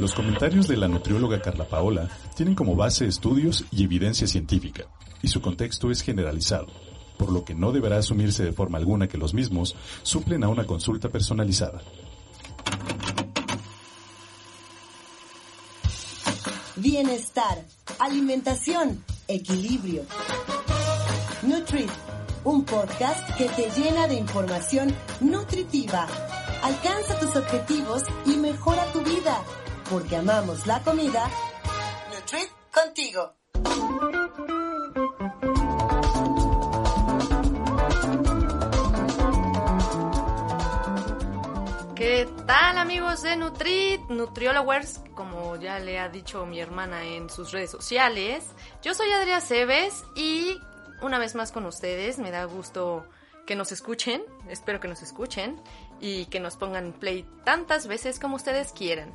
Los comentarios de la nutrióloga Carla Paola tienen como base estudios y evidencia científica, y su contexto es generalizado, por lo que no deberá asumirse de forma alguna que los mismos suplen a una consulta personalizada. Bienestar, alimentación, equilibrio. Nutrit, un podcast que te llena de información nutritiva. Alcanza tus objetivos y mejora tu vida, porque amamos la comida. Nutrit contigo. ¿Qué tal amigos de Nutrit, Nutriologers? Como ya le ha dicho mi hermana en sus redes sociales, yo soy Adriana Cebes y una vez más con ustedes, me da gusto que nos escuchen, espero que nos escuchen y que nos pongan play tantas veces como ustedes quieran.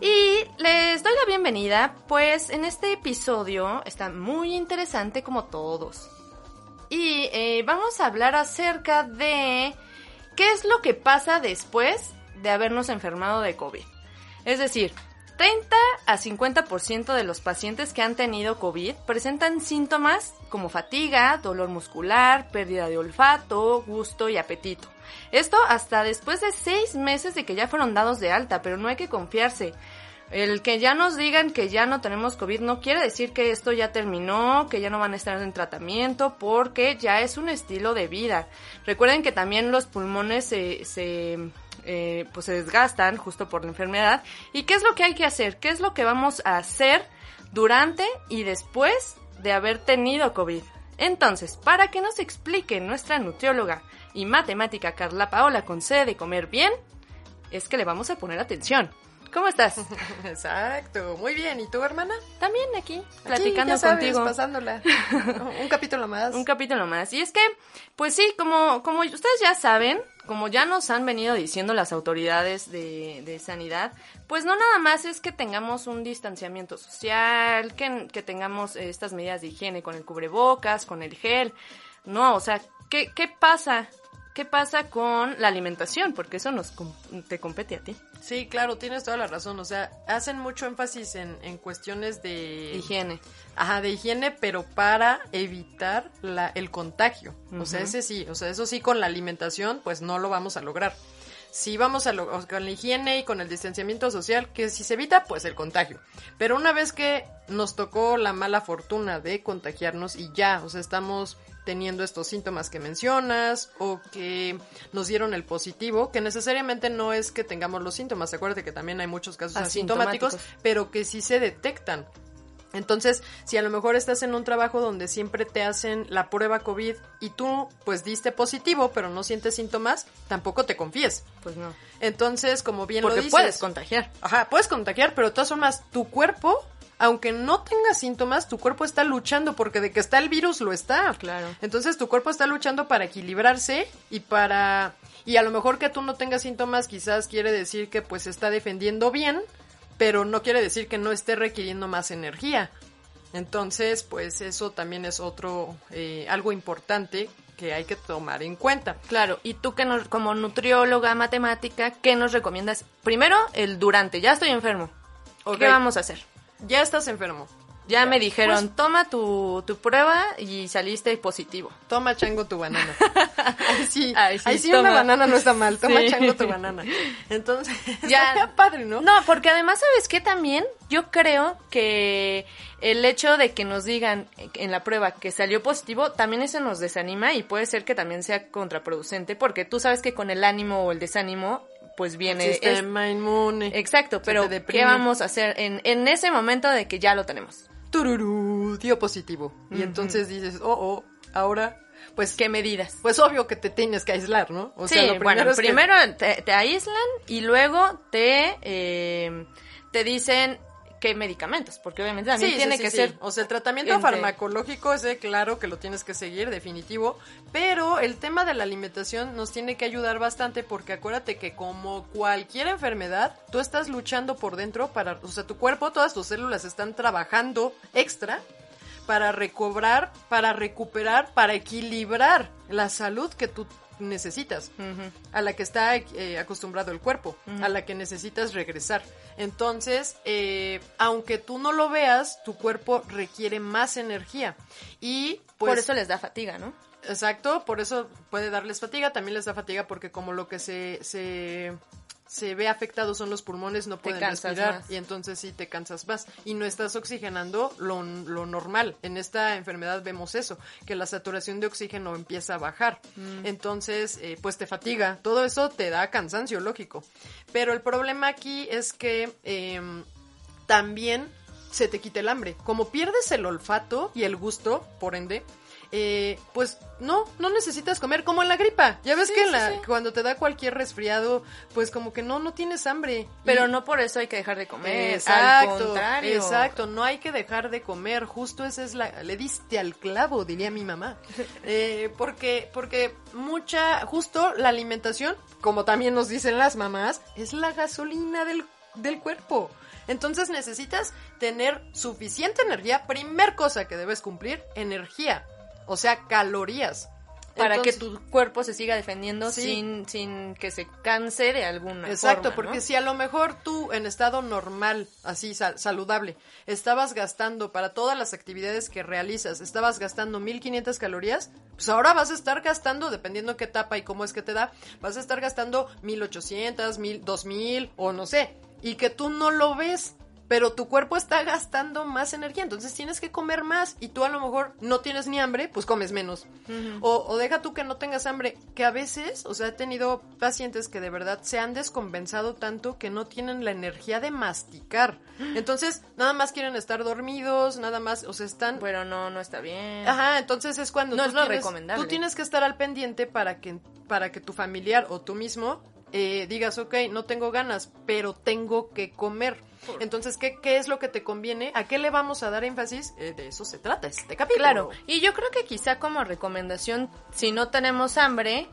Y les doy la bienvenida, pues en este episodio está muy interesante como todos. Y eh, vamos a hablar acerca de qué es lo que pasa después de habernos enfermado de COVID. Es decir, 30 a 50% de los pacientes que han tenido COVID presentan síntomas como fatiga, dolor muscular, pérdida de olfato, gusto y apetito. Esto hasta después de 6 meses de que ya fueron dados de alta, pero no hay que confiarse. El que ya nos digan que ya no tenemos COVID no quiere decir que esto ya terminó, que ya no van a estar en tratamiento, porque ya es un estilo de vida. Recuerden que también los pulmones se, se eh, pues se desgastan justo por la enfermedad. ¿Y qué es lo que hay que hacer? ¿Qué es lo que vamos a hacer durante y después de haber tenido COVID? Entonces, para que nos explique nuestra nutrióloga y matemática Carla Paola con sede de comer bien, es que le vamos a poner atención. ¿Cómo estás? Exacto, muy bien. ¿Y tú, hermana? También aquí, Aquí, platicando ya sabes, contigo. pasándola. Un capítulo más. Un capítulo más. Y es que, pues sí, como, como ustedes ya saben, como ya nos han venido diciendo las autoridades de, de sanidad, pues no nada más es que tengamos un distanciamiento social, que, que tengamos eh, estas medidas de higiene con el cubrebocas, con el gel. No, o sea, ¿qué, qué pasa? ¿Qué pasa con la alimentación? Porque eso nos te compete a ti. Sí, claro, tienes toda la razón. O sea, hacen mucho énfasis en, en cuestiones de Higiene. Ajá, de higiene, pero para evitar la, el contagio. O sea, ese sí, o sea, eso sí con la alimentación, pues no lo vamos a lograr. Sí vamos a lo- con la higiene y con el distanciamiento social, que si se evita, pues el contagio. Pero una vez que nos tocó la mala fortuna de contagiarnos y ya, o sea, estamos teniendo estos síntomas que mencionas o que nos dieron el positivo, que necesariamente no es que tengamos los síntomas, acuérdate que también hay muchos casos asintomáticos, Asintomáticos. pero que sí se detectan. Entonces, si a lo mejor estás en un trabajo donde siempre te hacen la prueba COVID y tú pues diste positivo, pero no sientes síntomas, tampoco te confíes. Pues no. Entonces, como bien Porque lo dices, puedes contagiar. Ajá, puedes contagiar, pero de todas formas, tu cuerpo, aunque no tenga síntomas, tu cuerpo está luchando porque de que está el virus lo está. Claro. Entonces tu cuerpo está luchando para equilibrarse y para y a lo mejor que tú no tengas síntomas quizás quiere decir que pues se está defendiendo bien, pero no quiere decir que no esté requiriendo más energía. Entonces, pues eso también es otro eh, algo importante que hay que tomar en cuenta. Claro, y tú que nos, como nutrióloga matemática, ¿qué nos recomiendas? Primero, el durante, ya estoy enfermo. Ok. ¿Qué vamos a hacer? Ya estás enfermo. Ya me dijeron, Pues- toma tu, tu prueba y saliste positivo. Toma chango tu banana. Ahí sí, Ay, sí, ahí sí una banana no está mal. Toma Sí. chango tu banana. Entonces, Ya. padre, ¿no? No, porque además, ¿sabes qué también? Yo creo que el hecho de que nos digan en la prueba que salió positivo, también eso nos desanima y puede ser que también sea contraproducente, porque tú sabes que con el ánimo o el desánimo, pues viene... es- Sistema inmune. Exacto, pero ¿qué vamos a hacer en, en ese momento de que ya lo tenemos? Tururú, dio positivo. Y entonces dices, oh, oh, ahora, pues ¿Qué medidas? pues obvio que te tienes que aislar, ¿no? O sí, sea, lo bueno, es que- primero te, te aíslan y luego te, eh, te dicen qué medicamentos, porque obviamente también Sí, tiene sí, que sí, ser... O sea, el tratamiento entre- farmacológico es claro que lo tienes que seguir, definitivo. Pero el tema de la alimentación nos tiene que ayudar bastante porque acuérdate que como cualquier enfermedad, tú estás luchando por dentro para, o sea, tu cuerpo, todas tus células están trabajando extra para recobrar, para recuperar, para equilibrar la salud que tú necesitas a la que está eh, acostumbrado el cuerpo, a la que necesitas regresar. Entonces, eh, aunque tú no lo veas, tu cuerpo requiere más energía. Y pues, Por eso les da fatiga, ¿no? Exacto, por eso puede darles fatiga, también les da fatiga porque como lo que se, se, se ve afectado son los pulmones, no pueden respirar más. y entonces sí te cansas más y no estás oxigenando lo, lo normal. En esta enfermedad vemos eso, que la saturación de oxígeno empieza a bajar. Mm. Entonces, eh, pues te fatiga, todo eso te da cansancio lógico. Pero el problema aquí es que em, también se te quita el hambre. Como pierdes el olfato y el gusto, por ende, eh, pues no, no necesitas comer como en la gripa. Ya ves Sí, que en sí, la, sí. cuando te da cualquier resfriado, pues como que no, no tienes hambre. Pero Y- no por eso hay que dejar de comer. Exacto, al contrario. exacto, no hay que dejar de comer, justo esa es la, le diste al clavo, diría mi mamá, Eh, porque, porque mucha, justo la alimentación, como también nos dicen las mamás, es la gasolina del, del cuerpo. Entonces necesitas tener suficiente energía, primer cosa que debes cumplir, energía, o sea, calorías. Para Entonces- que tu cuerpo se siga defendiendo Sí. sin, sin que se canse de alguna Exacto, forma, porque si a lo mejor tú en estado normal, así sal- saludable, estabas gastando para todas las actividades que realizas, estabas gastando 1500 calorías, pues ahora vas a estar gastando, dependiendo qué etapa y cómo es que te da, vas a estar gastando 1800, 1000, 2000 o no sé, y que tú no lo ves. Pero tu cuerpo está gastando más energía, entonces tienes que comer más y tú a lo mejor no tienes ni hambre, pues comes menos. o, o deja tú que no tengas hambre, que a veces, o sea, he tenido pacientes que de verdad se han descompensado tanto que no tienen la energía de masticar. Entonces, nada más quieren estar dormidos, nada más, o sea, están... Pero no, no está bien. Ajá, entonces es cuando No tú es lo tienes- recomendable. Tú tienes que estar al pendiente para que, para que tu familiar o tú mismo eh, digas, ok, no tengo ganas, pero tengo que comer. Entonces, ¿qué, ¿qué es lo que te conviene? ¿A qué le vamos a dar énfasis? Eh, de eso se trata este capítulo. Claro, y yo creo que quizá como recomendación, si no tenemos hambre,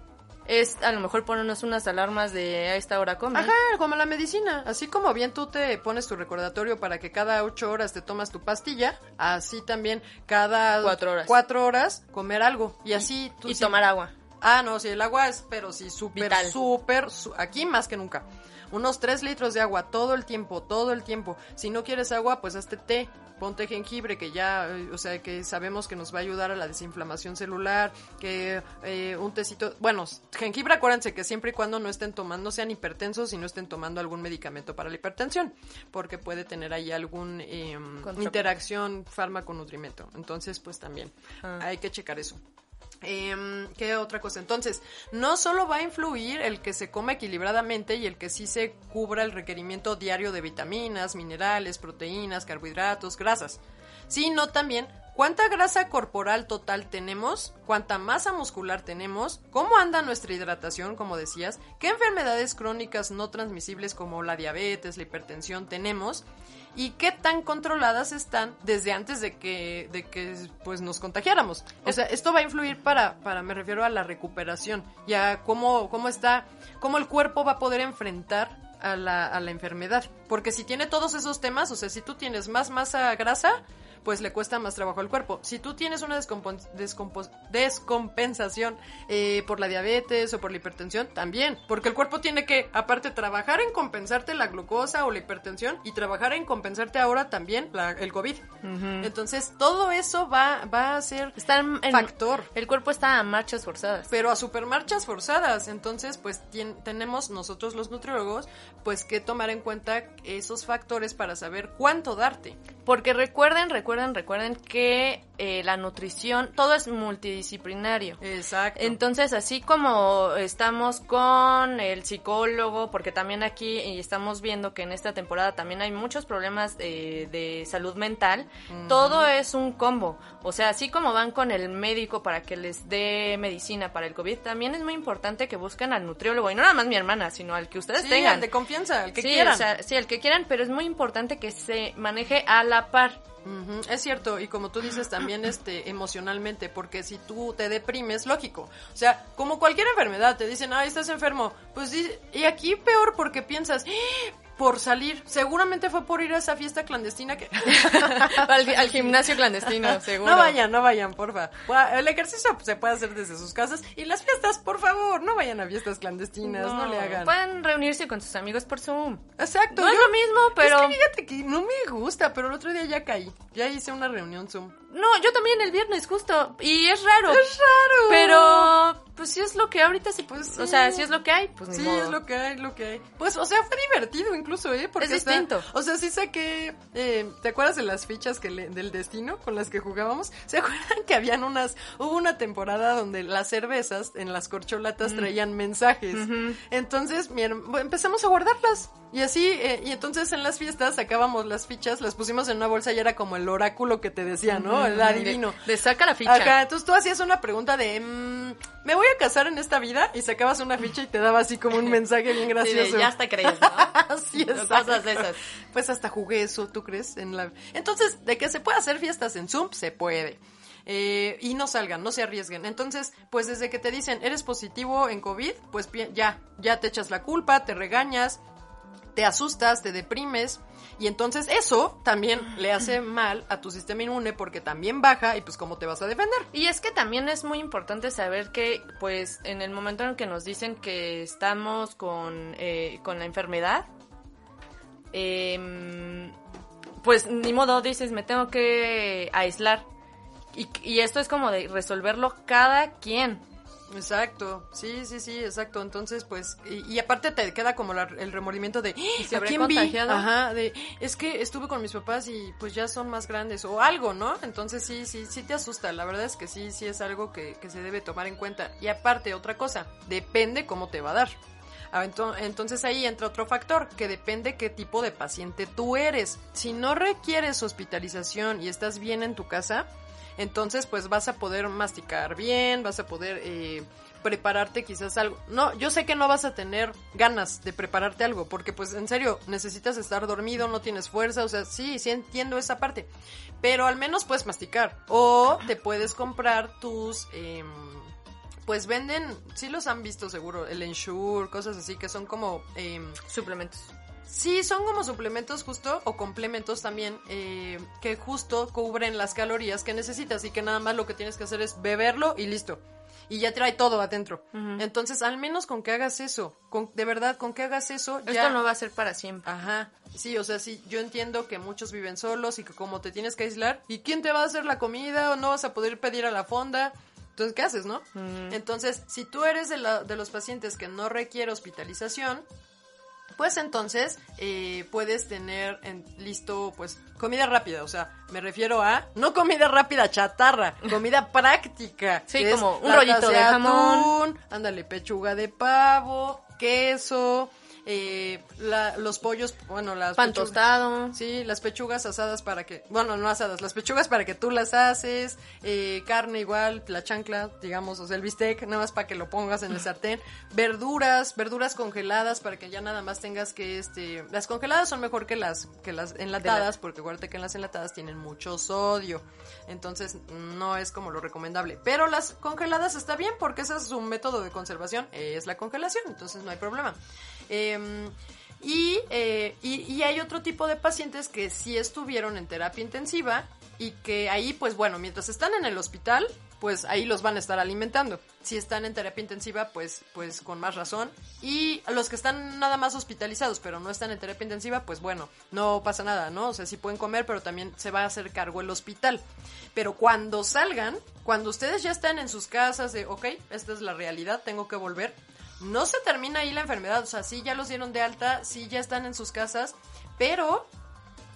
es a lo mejor ponernos unas alarmas de a esta hora comen. Ajá, como la medicina. Así como bien tú te pones tu recordatorio para que cada ocho horas te tomas tu pastilla, así también cada Cuatro horas. cuatro horas comer algo. Y así tú y sí- tomar agua. Ah, no, sí, el agua es, pero sí, súper, súper, aquí más que nunca. Unos tres litros de agua todo el tiempo, todo el tiempo. Si no quieres agua, pues hazte té. Ponte jengibre, que ya, eh, o sea, que sabemos que nos va a ayudar a la desinflamación celular, que eh, un tecito, bueno, jengibre, acuérdense que siempre y cuando no estén tomando, sean hipertensos y no estén tomando algún medicamento para la hipertensión, porque puede tener ahí algún eh, interacción fármaco-nutrimento. Entonces, pues también Ah. hay que checar eso. Em, ¿Qué otra cosa? Entonces, no solo va a influir el que se coma equilibradamente y el que sí se cubra el requerimiento diario de vitaminas, minerales, proteínas, carbohidratos, grasas, sino también cuánta grasa corporal total tenemos, cuánta masa muscular tenemos, cómo anda nuestra hidratación, como decías, qué enfermedades crónicas no transmisibles como la diabetes, la hipertensión tenemos y qué tan controladas están desde antes de que, de que pues nos contagiáramos. O sea, esto va a influir para, para me refiero a la recuperación, ya cómo, cómo está, cómo el cuerpo va a poder enfrentar a la, a la enfermedad. Porque si tiene todos esos temas, o sea, si tú tienes más masa grasa, pues le cuesta más trabajo al cuerpo. Si tú tienes una descompensación eh, por la diabetes o por la hipertensión, también, porque el cuerpo tiene que, aparte, trabajar en compensarte la glucosa o la hipertensión y trabajar en compensarte ahora también la- el COVID. Entonces, todo eso va, va a ser Están en, factor El cuerpo está a marchas forzadas. pero a supermarchas forzadas. Entonces, pues tenemos nosotros los nutriólogos, pues que tomar en cuenta esos factores para saber cuánto darte. Porque recuerden, recuerden recuerden, recuerden que eh, la nutrición, todo es multidisciplinario. Exacto. Entonces, así como estamos con el psicólogo, porque también aquí estamos viendo que en esta temporada también hay muchos problemas eh, de salud mental, todo es un combo. O sea, así como van con el médico para que les dé medicina para el COVID, también es muy importante que busquen al nutriólogo, y no nada más mi hermana, sino al que ustedes sí, tengan. de confianza, al que sí, quieran. o sea, sí, el que quieran, pero es muy importante que se maneje a la par. Es cierto, y como tú dices también este emocionalmente, porque si tú te deprimes, lógico. O sea, como cualquier enfermedad, te dicen, ay, estás enfermo. Pues y aquí peor porque piensas, "Ah, por salir, seguramente fue por ir a esa fiesta clandestina que... al, al gimnasio clandestino, seguro. No vayan, no vayan, porfa. El ejercicio se puede hacer desde sus casas y las fiestas, por favor, no vayan a fiestas clandestinas, no, le hagan. Pueden reunirse con sus amigos por Zoom. Exacto. No es lo mismo, pero... Es que fíjate que no me gusta, pero el otro día ya caí. Ya hice una reunión Zoom. No, yo también el viernes, justo. Y es raro. Es raro. Pero, pues si es lo que ahorita sí, Pues pues, o sí. sea, si es lo que hay, pues Sí, modo. es lo que hay, lo que hay. Pues, o sea, fue divertido incluso, ¿eh? Porque Es hasta- distinto. o sea, sí saqué... eh, ¿Te acuerdas de las fichas que le- del destino con las que jugábamos? ¿Se acuerdan que habían unas... Hubo una temporada donde las cervezas en las corcholatas traían mensajes. Entonces, mi herm- bueno, empezamos a guardarlas. Y así, eh, y entonces en las fiestas sacábamos las fichas, las pusimos en una bolsa y era como el oráculo que te decía, ¿no? El adivino. De, de saca la ficha. Ajá, entonces tú hacías una pregunta de, mm, ¿me voy a casar en esta vida? Y sacabas una ficha y te daba así como un mensaje bien Sí, de, gracioso. ya hasta crees, ¿no? Así es. Cosas de esas. Pues hasta jugué eso, ¿tú crees? En la... Entonces, de que se puede hacer fiestas en Zoom, se puede. Eh, y no salgan, no se arriesguen. Entonces, pues desde que te dicen, eres positivo en COVID, pues ya, ya te echas la culpa, te regañas, te asustas, te deprimes. Y entonces eso también le hace mal a tu sistema inmune porque también baja y pues cómo te vas a defender. Y es que también es muy importante saber que, pues, en el momento en que nos dicen que estamos con, eh, con la enfermedad, em, pues ni modo, dices, me tengo que aislar. Y, y esto es como de resolverlo cada quien. Exacto, sí, sí, sí, exacto. Entonces, pues, y, y aparte te queda como la- el remordimiento de, se ¿a vi? contagiado? Ajá, de, es que estuve con mis papás y pues ya son más grandes o algo, ¿no? Entonces sí, sí, sí te asusta. La verdad es que sí, sí es algo que, que se debe tomar en cuenta. Y aparte, otra cosa, depende cómo te va a dar. Ah, ento- Entonces ahí entra otro factor, que depende qué tipo de paciente tú eres. Si no requieres hospitalización y estás bien en tu casa, entonces pues vas a poder masticar bien, vas a poder eh, prepararte quizás algo. No, yo sé que no vas a tener ganas de prepararte algo, porque pues en serio necesitas estar dormido, no tienes fuerza, o sea, sí, sí entiendo esa parte, pero al menos puedes masticar o te puedes comprar tus... em, pues venden, sí los han visto seguro, el Ensure, cosas así que son como... em, Suplementos. Sí, son como suplementos justo o complementos también eh, que justo cubren las calorías que necesitas y que nada más lo que tienes que hacer es beberlo y listo. Y ya trae todo adentro. Entonces, al menos con que hagas eso, con, de verdad, con que hagas eso, ya... Esto no va a ser para siempre. Ajá, sí, o sea, sí, yo entiendo que muchos viven solos y que como te tienes que aislar, ¿y quién te va a hacer la comida o no vas a poder pedir a la fonda? Entonces, ¿qué haces, no? Entonces, si tú eres de, la- de los pacientes que no requiere hospitalización, pues entonces eh, puedes tener en- listo pues comida rápida, o sea, me refiero a no comida rápida chatarra, comida práctica. Sí, como un rollito de jamón. atún, ándale, pechuga de pavo, queso, eh, la- los pollos, bueno, las Pan pechugas- tostado. Sí, las pechugas asadas para que, bueno, no asadas, las pechugas para que tú las haces, eh, carne igual, la chancla, digamos, o sea, el bistec, nada más para que lo pongas en el sartén, verduras, verduras congeladas para que ya nada más tengas que, este, las congeladas son mejor que las, que las enlatadas, porque acuérdate que en las enlatadas tienen mucho sodio, entonces no es como lo recomendable, pero las congeladas está bien porque ese es un método de conservación, es la congelación, entonces no hay problema. Em, y, eh, y, y hay otro tipo de pacientes que sí estuvieron en terapia intensiva y que ahí, pues bueno, mientras están en el hospital, pues ahí los van a estar alimentando. Si están en terapia intensiva, pues, pues con más razón. Y los que están nada más hospitalizados, pero no están en terapia intensiva, pues bueno, no pasa nada, ¿no? O sea, sí pueden comer, pero también se va a hacer cargo el hospital. Pero cuando salgan, cuando ustedes ya están en sus casas de, ok, esta es la realidad, tengo que volver, no se termina ahí la enfermedad, o sea, sí ya los dieron de alta, sí ya están en sus casas, pero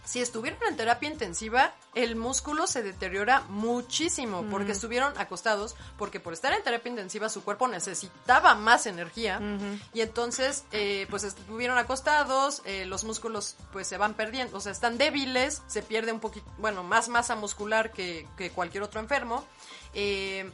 si estuvieron en terapia intensiva, el músculo se deteriora muchísimo porque estuvieron acostados, porque por estar en terapia intensiva su cuerpo necesitaba más energía y entonces eh, pues estuvieron acostados, eh, los músculos pues se van perdiendo, o sea, están débiles, se pierde un poquito, bueno, más masa muscular que, que cualquier otro enfermo. Eh,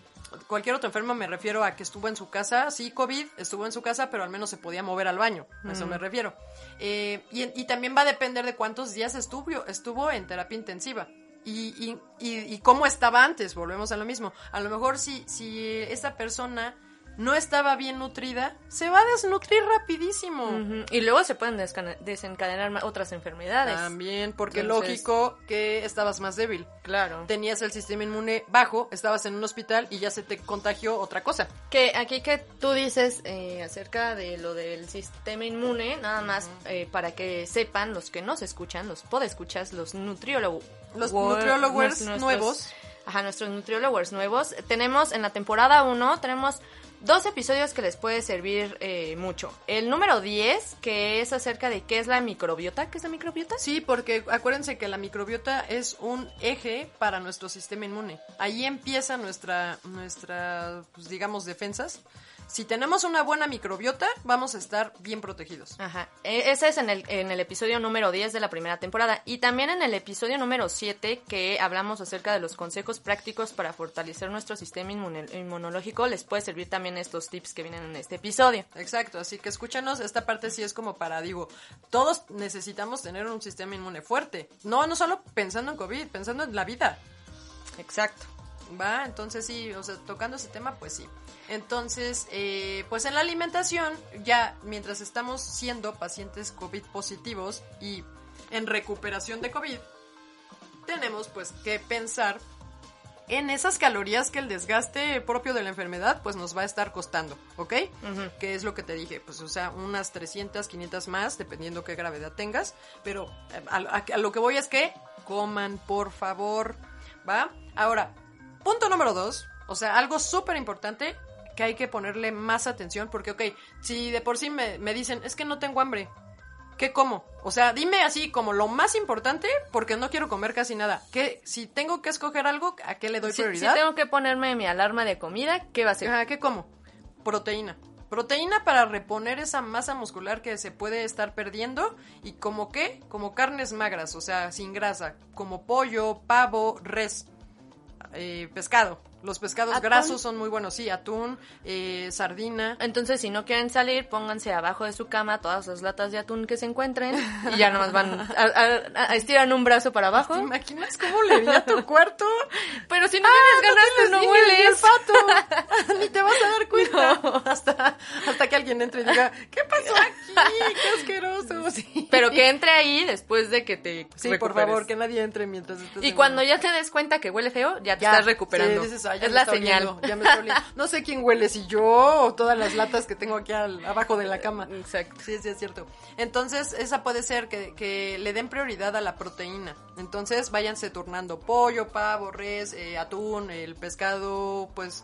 cualquier otro enfermo me refiero a que estuvo en su casa, sí, COVID, estuvo en su casa, pero al menos se podía mover al baño, a eso me refiero. Eh, y, y también va a depender de cuántos días estuvo, estuvo en terapia intensiva. Y, y, y, y cómo estaba antes, volvemos a lo mismo. A lo mejor si, si esa persona no estaba bien nutrida, se va a desnutrir rapidísimo. Y luego se pueden desencadenar otras enfermedades. También, porque Entonces- lógico que estabas más débil. Claro. Tenías el sistema inmune bajo, estabas en un hospital y ya se te contagió otra cosa. Que aquí que tú dices eh, acerca de lo del sistema inmune, nada más eh, para que sepan los que nos escuchan, los podescuchas, los nutriólogos. Los nutriólogos nuevos. Ajá, nuestros nutriólogos nuevos. Tenemos en la temporada 1, tenemos dos episodios que les puede servir eh, mucho. El número 10, que es acerca de qué es la microbiota. ¿Qué es la microbiota? Sí, porque acuérdense que la microbiota es un eje para nuestro sistema inmune. Ahí empieza nuestra, nuestra, pues, digamos, defensas. Si tenemos una buena microbiota, vamos a estar bien protegidos. Ajá, E- ese es en el, en el episodio número 10 de la primera temporada. Y también en el episodio número 7, que hablamos acerca de los consejos prácticos para fortalecer nuestro sistema inmunológico, les puede servir también estos tips que vienen en este episodio. Exacto, así que escúchanos, esta parte sí es como para, digo, todos necesitamos tener un sistema inmune fuerte. No, no solo pensando en COVID, pensando en la vida. Exacto. Va, entonces sí, o sea, tocando ese tema, pues sí. Entonces, eh, pues en la alimentación, ya mientras estamos siendo pacientes COVID positivos y en recuperación de COVID, tenemos pues que pensar en esas calorías que el desgaste propio de la enfermedad pues nos va a estar costando, ¿ok? Que es lo que te dije, pues o sea, unas 300, 500 más, dependiendo qué gravedad tengas, pero eh, a, a- a lo que voy es que coman, por favor, ¿va? Ahora, punto número dos, o sea, algo súper importante que hay que ponerle más atención, porque, ok, si de por sí me, me dicen, es que no tengo hambre, ¿Qué como? O sea, dime así como lo más importante, porque no quiero comer casi nada. ¿Qué, si tengo que escoger algo, ¿a qué le doy Si, si prioridad? tengo que ponerme mi alarma de comida, ¿qué va a ser? Ajá, ¿qué como? Proteína. Proteína para reponer esa masa muscular que se puede estar perdiendo. ¿Y como qué? Como carnes magras, o sea, sin grasa. Como pollo, pavo, res, eh, pescado. Los pescados ¿Atún? grasos son muy buenos, sí, atún, eh, sardina. Entonces, si no quieren salir, pónganse abajo de su cama todas las latas de atún que se encuentren y ya nomás van a, a- a- estiran un brazo para abajo. ¿Te imaginas cómo le vi a tu cuarto? Pero si no tienes ganas, tú no tienes hueles. ni olfato. Ni te vas a dar cuenta. Hasta, hasta que alguien entre y diga, ¿qué pasó aquí? ¡Qué asqueroso! Sí, Pero que entre ahí después de que te Sí, por favor, que nadie entre mientras estés Y cuando ya te des cuenta que huele feo, ya te estás recuperando. Sí, dices, "Ay, ya es me la está señal. oliendo, ya me está oliendo". No sé quién huele, si yo o todas las latas que tengo aquí al- abajo de la cama. Exacto. Sí, sí, es cierto. Entonces, esa puede ser que, que le den prioridad a la proteína. Entonces, váyanse turnando pollo, pavo, res, eh, atún, el pescado, pues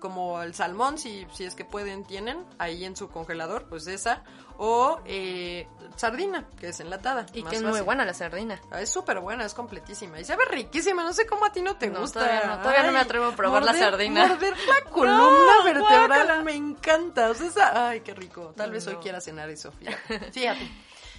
como el salmón, si, si es que pueden, tienen ahí en su congelador, pues esa. O eh, sardina, que es enlatada. Y más que es muy buena la sardina. Ah, Es súper buena, es completísima. Y sabe riquísima. No sé cómo a ti no te No, gusta. todavía no, todavía no me atrevo a probar la sardina. Morder la columna vertebral me encanta. O sea, esa- ay, qué rico. Tal vez hoy quiera cenar eso. Fíjate. Fíjate.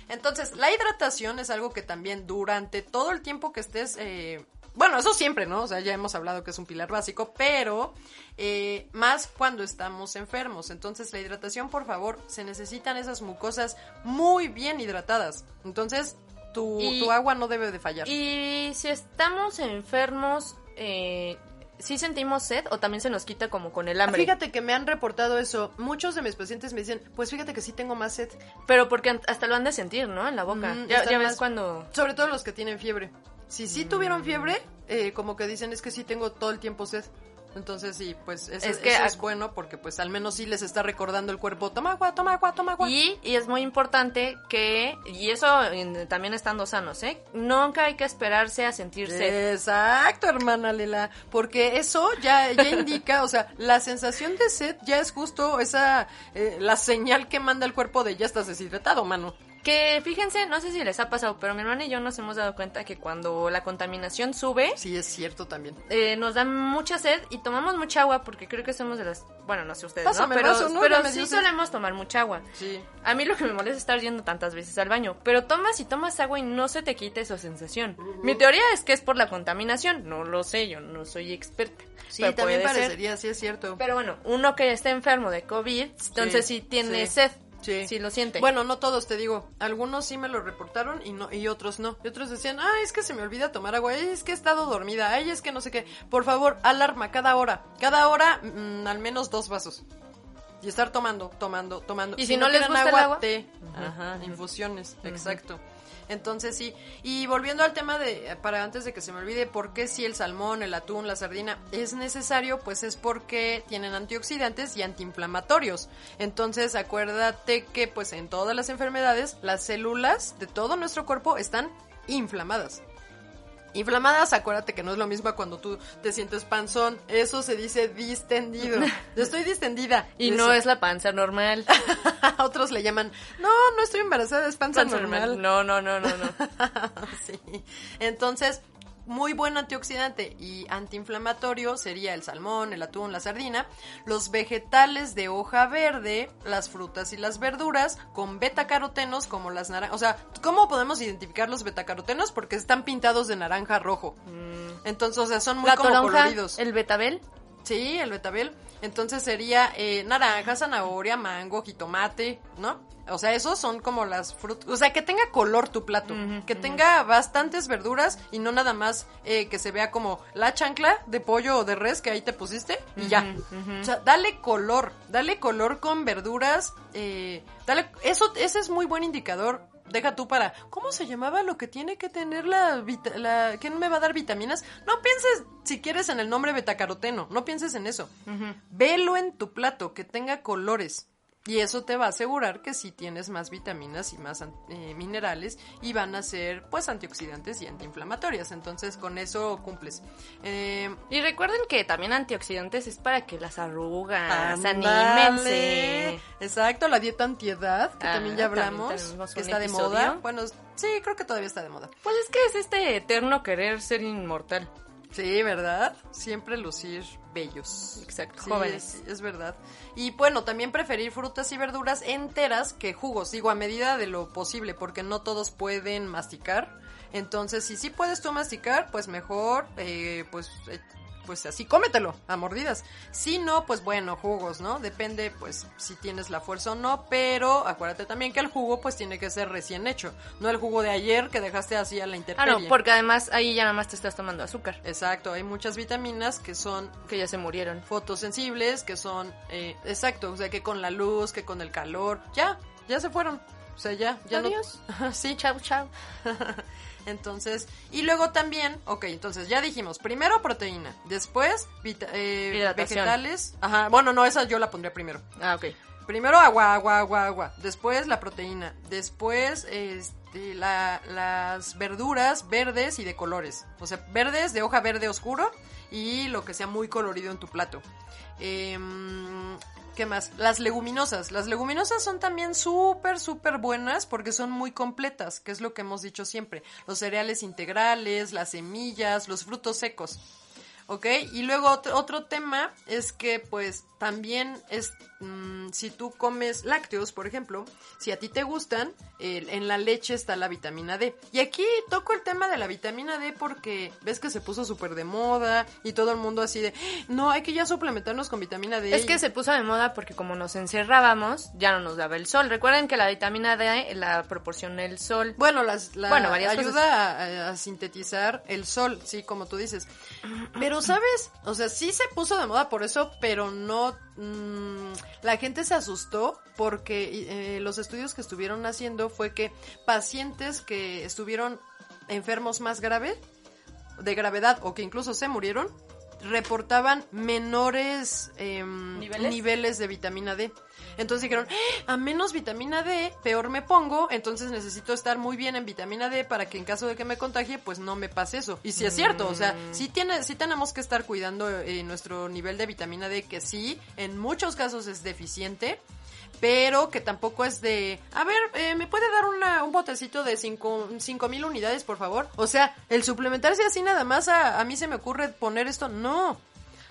Entonces, la hidratación es algo que también durante todo el tiempo que estés... eh, bueno, eso siempre, ¿no? O sea, ya hemos hablado que es un pilar básico, pero eh, más cuando estamos enfermos. Entonces, la hidratación, por favor, se necesitan esas mucosas muy bien hidratadas. Entonces, tu, Y- tu agua no debe de fallar. Y si estamos enfermos, eh, ¿sí sentimos sed o también se nos quita como con el hambre? Fíjate que me han reportado eso. Muchos de mis pacientes me dicen, pues fíjate que sí tengo más sed. Pero porque hasta lo han de sentir, ¿no? En la boca. Mm, ya ves más- cuando... Sobre todo los que tienen fiebre. Si sí tuvieron fiebre, eh, como que dicen es que sí tengo todo el tiempo sed. Entonces sí, pues eso, Es que eso es bueno porque pues al menos sí les está recordando el cuerpo, toma agua, toma agua, toma agua. Y, y es muy importante que, y eso también estando sanos, ¿eh? Nunca hay que esperarse a sentir sed. Exacto, hermana Lela, porque eso ya, ya indica, o sea, la sensación de sed ya es justo esa, eh, la señal que manda el cuerpo de ya estás deshidratado, mano. Que fíjense, no sé si les ha pasado, pero mi hermana y yo nos hemos dado cuenta que cuando la contaminación sube, Sí, es cierto también. eh, nos da mucha sed y tomamos mucha agua porque creo que somos de las... Bueno, no sé ustedes, Pásame ¿no? Pero, vaso, ¿no? pero sí solemos tomar mucha agua. Sí. A mí lo que me molesta es estar yendo tantas veces al baño, pero tomas y tomas agua y no se te quita esa sensación. Mi teoría es que es por la contaminación, no lo sé, yo no soy experta. Sí, pero también ser. parecería, sí es cierto. Pero bueno, uno que está enfermo de COVID, entonces sí, tiene sí, sed, sí. sí lo siente. Bueno, no todos, te digo. Algunos sí me lo reportaron y no y otros no. Y otros decían, ay, es que se me olvida tomar agua, ay, es que he estado dormida, ay, es que no sé qué. Por favor, alarma cada hora. Cada hora, mm, al menos dos vasos. Y estar tomando, tomando, tomando. ¿Y si no les quieren gusta el agua? té. Ajá, infusiones, exacto. Entonces sí, y volviendo al tema de, para antes de que se me olvide, ¿por qué si el salmón, el atún, la sardina es necesario? Pues es porque tienen antioxidantes y antiinflamatorios. Entonces acuérdate que pues en todas las enfermedades las células de todo nuestro cuerpo están inflamadas. Inflamadas, acuérdate que no es lo mismo cuando tú te sientes panzón. Eso se dice distendido. Yo estoy distendida. y no es la panza normal. Otros le llaman, no, no estoy embarazada, es panza, Panza normal. normal. No, no, no, no, no. sí. Entonces, muy buen antioxidante y antiinflamatorio sería el salmón, el atún, la sardina, los vegetales de hoja verde, las frutas y las verduras con betacarotenos como las naranjas. O sea, ¿cómo podemos identificar los betacarotenos? Porque están pintados de naranja rojo. Entonces, o sea, son muy Mm. la como toronja, coloridos. el betabel. Sí, el betabel. Entonces sería eh, naranja, zanahoria, mango, jitomate, ¿no? O sea, esos son como las frutas. O sea, que tenga color tu plato. que tenga bastantes verduras y no nada más eh, que se vea como la chancla de pollo o de res que ahí te pusiste y ya. O sea, dale color. Dale color con verduras. Eh, dale, eso, ese es muy buen indicador. Deja tú para, ¿cómo se llamaba lo que tiene que tener la, vita- la ¿quién me va a dar vitaminas? No pienses, si quieres, en el nombre betacaroteno, no pienses en eso. Velo en tu plato, que tenga colores. Y eso te va a asegurar que sí tienes más vitaminas y más eh, minerales y van a ser pues antioxidantes y antiinflamatorias. Entonces con eso cumples. Eh, Y recuerden que también antioxidantes es para que las arrugas, anímense. Exacto, la dieta antiedad, que Ah, también ya hablamos, que está de moda. Bueno, sí, creo que todavía está de moda. Pues es que es este eterno querer ser inmortal. Sí, ¿verdad? Siempre lucir bellos. Exacto, Sí, jóvenes. Es, es verdad. Y bueno, también preferir frutas y verduras enteras que jugos, digo, a medida de lo posible, porque no todos pueden masticar. Entonces, si sí puedes tú masticar, pues mejor, eh, pues, eh, pues así, cómetelo a mordidas. Si no, pues bueno, jugos, ¿no? Depende, pues, si tienes la fuerza o no, pero acuérdate también que el jugo, pues, tiene que ser recién hecho. No el jugo de ayer que dejaste así a la Ah, intemperie. no, porque además ahí ya nada más te estás tomando azúcar, Exacto, hay muchas vitaminas que son que ya se murieron. fotosensibles, que son, eh, exacto, o sea, que con la luz, que con el calor, ya, ya se fueron. O sea, ya, ya Adiós. no. sí, Chau, chau. entonces, y luego también, ok, entonces ya dijimos, primero proteína, después eh, vegetales. Ajá, bueno, no, esa yo la pondría primero. Ah, ok. Primero agua, agua, agua, agua. Después la proteína. Después este, la- las verduras verdes y de colores. O sea, verdes de hoja verde oscuro y lo que sea muy colorido en tu plato. Em, ¿Qué más? Las leguminosas. Las leguminosas son también súper, súper buenas porque son muy completas, que es lo que hemos dicho siempre. Los cereales integrales, las semillas, los frutos secos. ¿Ok? Y luego otro, otro tema es que pues también es, mm, si tú comes lácteos, por ejemplo, si a ti te gustan, en la leche está la vitamina D. Y aquí toco el tema de la vitamina D porque ves que se puso súper de moda y todo el mundo así de, no, hay que ya suplementarnos con vitamina D. Es que se puso de moda porque como nos encerrábamos, ya no nos daba el sol. Recuerden que la vitamina D la proporciona el sol. Bueno, las, la Bueno, varias ayuda a, a sintetizar el sol, sí, como tú dices. Pero, ¿sabes? O sea, sí se puso de moda por eso, pero no... mm, la gente se asustó porque eh, los estudios que estuvieron haciendo fue que pacientes que estuvieron enfermos más grave, de gravedad o que incluso se murieron, reportaban menores em, ¿Niveles? ¿Niveles? de vitamina D. Entonces dijeron, "Ah, a menos vitamina D, peor me pongo, entonces necesito estar muy bien en vitamina D para que en caso de que me contagie, pues no me pase eso. Y sí es cierto, o sea, sí, tiene, sí tenemos que estar cuidando eh, nuestro nivel de vitamina D, que sí, en muchos casos es deficiente. Pero que tampoco es de, a ver, eh, ¿me puede dar una, un botecito de cinco cinco mil unidades, por favor? O sea, el suplementarse así nada más a, a mí se me ocurre poner esto, no.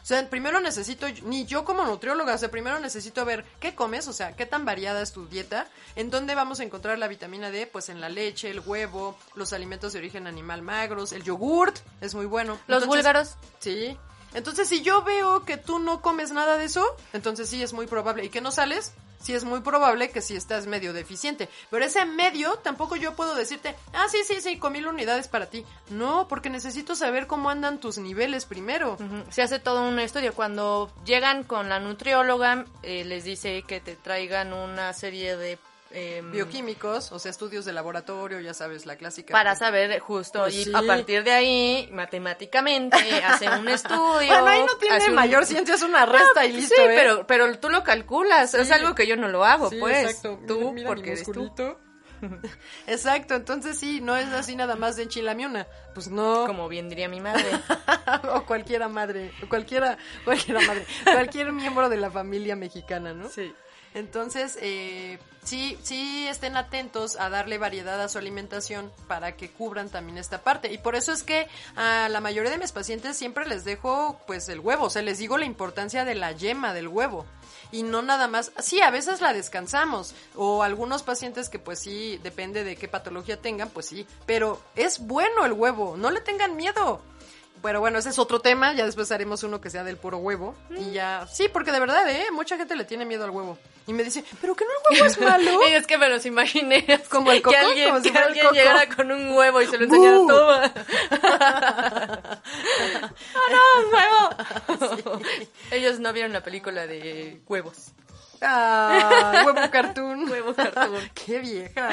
O sea, primero necesito, ni yo como nutrióloga, o sea, primero necesito ver qué comes, o sea, qué tan variada es tu dieta, en dónde vamos a encontrar la vitamina D, pues en la leche, el huevo, los alimentos de origen animal magros, el yogurt, es muy bueno. Los Entonces, búlgaros. Sí. Entonces, si yo veo que tú no comes nada de eso, entonces sí es muy probable. ¿Y que no sales? Sí es muy probable que sí estás medio deficiente. Pero ese medio tampoco yo puedo decirte, ah, sí, sí, sí, con mil unidades para ti. No, porque necesito saber cómo andan tus niveles primero. Se hace todo un estudio. Cuando llegan con la nutrióloga, eh, les dice que te traigan una serie de... em, Bioquímicos, o sea, estudios de laboratorio, ya sabes, la clásica. para saber justo Pues y sí. a partir de ahí matemáticamente hacen un estudio Bueno, ahí no tiene hace un- mayor ciencia, es una resta y listo, sí ¿eh? pero pero tú lo calculas es algo que yo no lo hago Sí, pues exacto. tú Mira, porque eres tú. Exacto, entonces sí, no es así nada más de enchilamiona. Pues no. como bien diría mi madre o cualquiera madre, o cualquiera, cualquiera madre, cualquier miembro de la familia mexicana, ¿no? sí Entonces, eh, sí, sí estén atentos a darle variedad a su alimentación para que cubran también esta parte. Y por eso es que a la mayoría de mis pacientes siempre les dejo pues el huevo, o sea, les digo la importancia de la yema del huevo. Y no nada más, sí, a veces la descansamos, o algunos pacientes que pues sí, depende de qué patología tengan, pues sí, pero es bueno el huevo, no le tengan miedo. Pero bueno, ese es otro tema, ya después haremos uno que sea del puro huevo. Y ya, sí, porque de verdad, ¿eh? Mucha gente le tiene miedo al huevo. Y me dice, ¿pero que no el huevo es malo? Y es que me los imaginé Como el coco, que alguien, como si que alguien llegara con un huevo y se lo enseñara ¡Bu! toma ¡Ah, no, huevo! Ellos no vieron la película de huevos. Ah, huevo cartoon. Huevo cartoon. Qué vieja.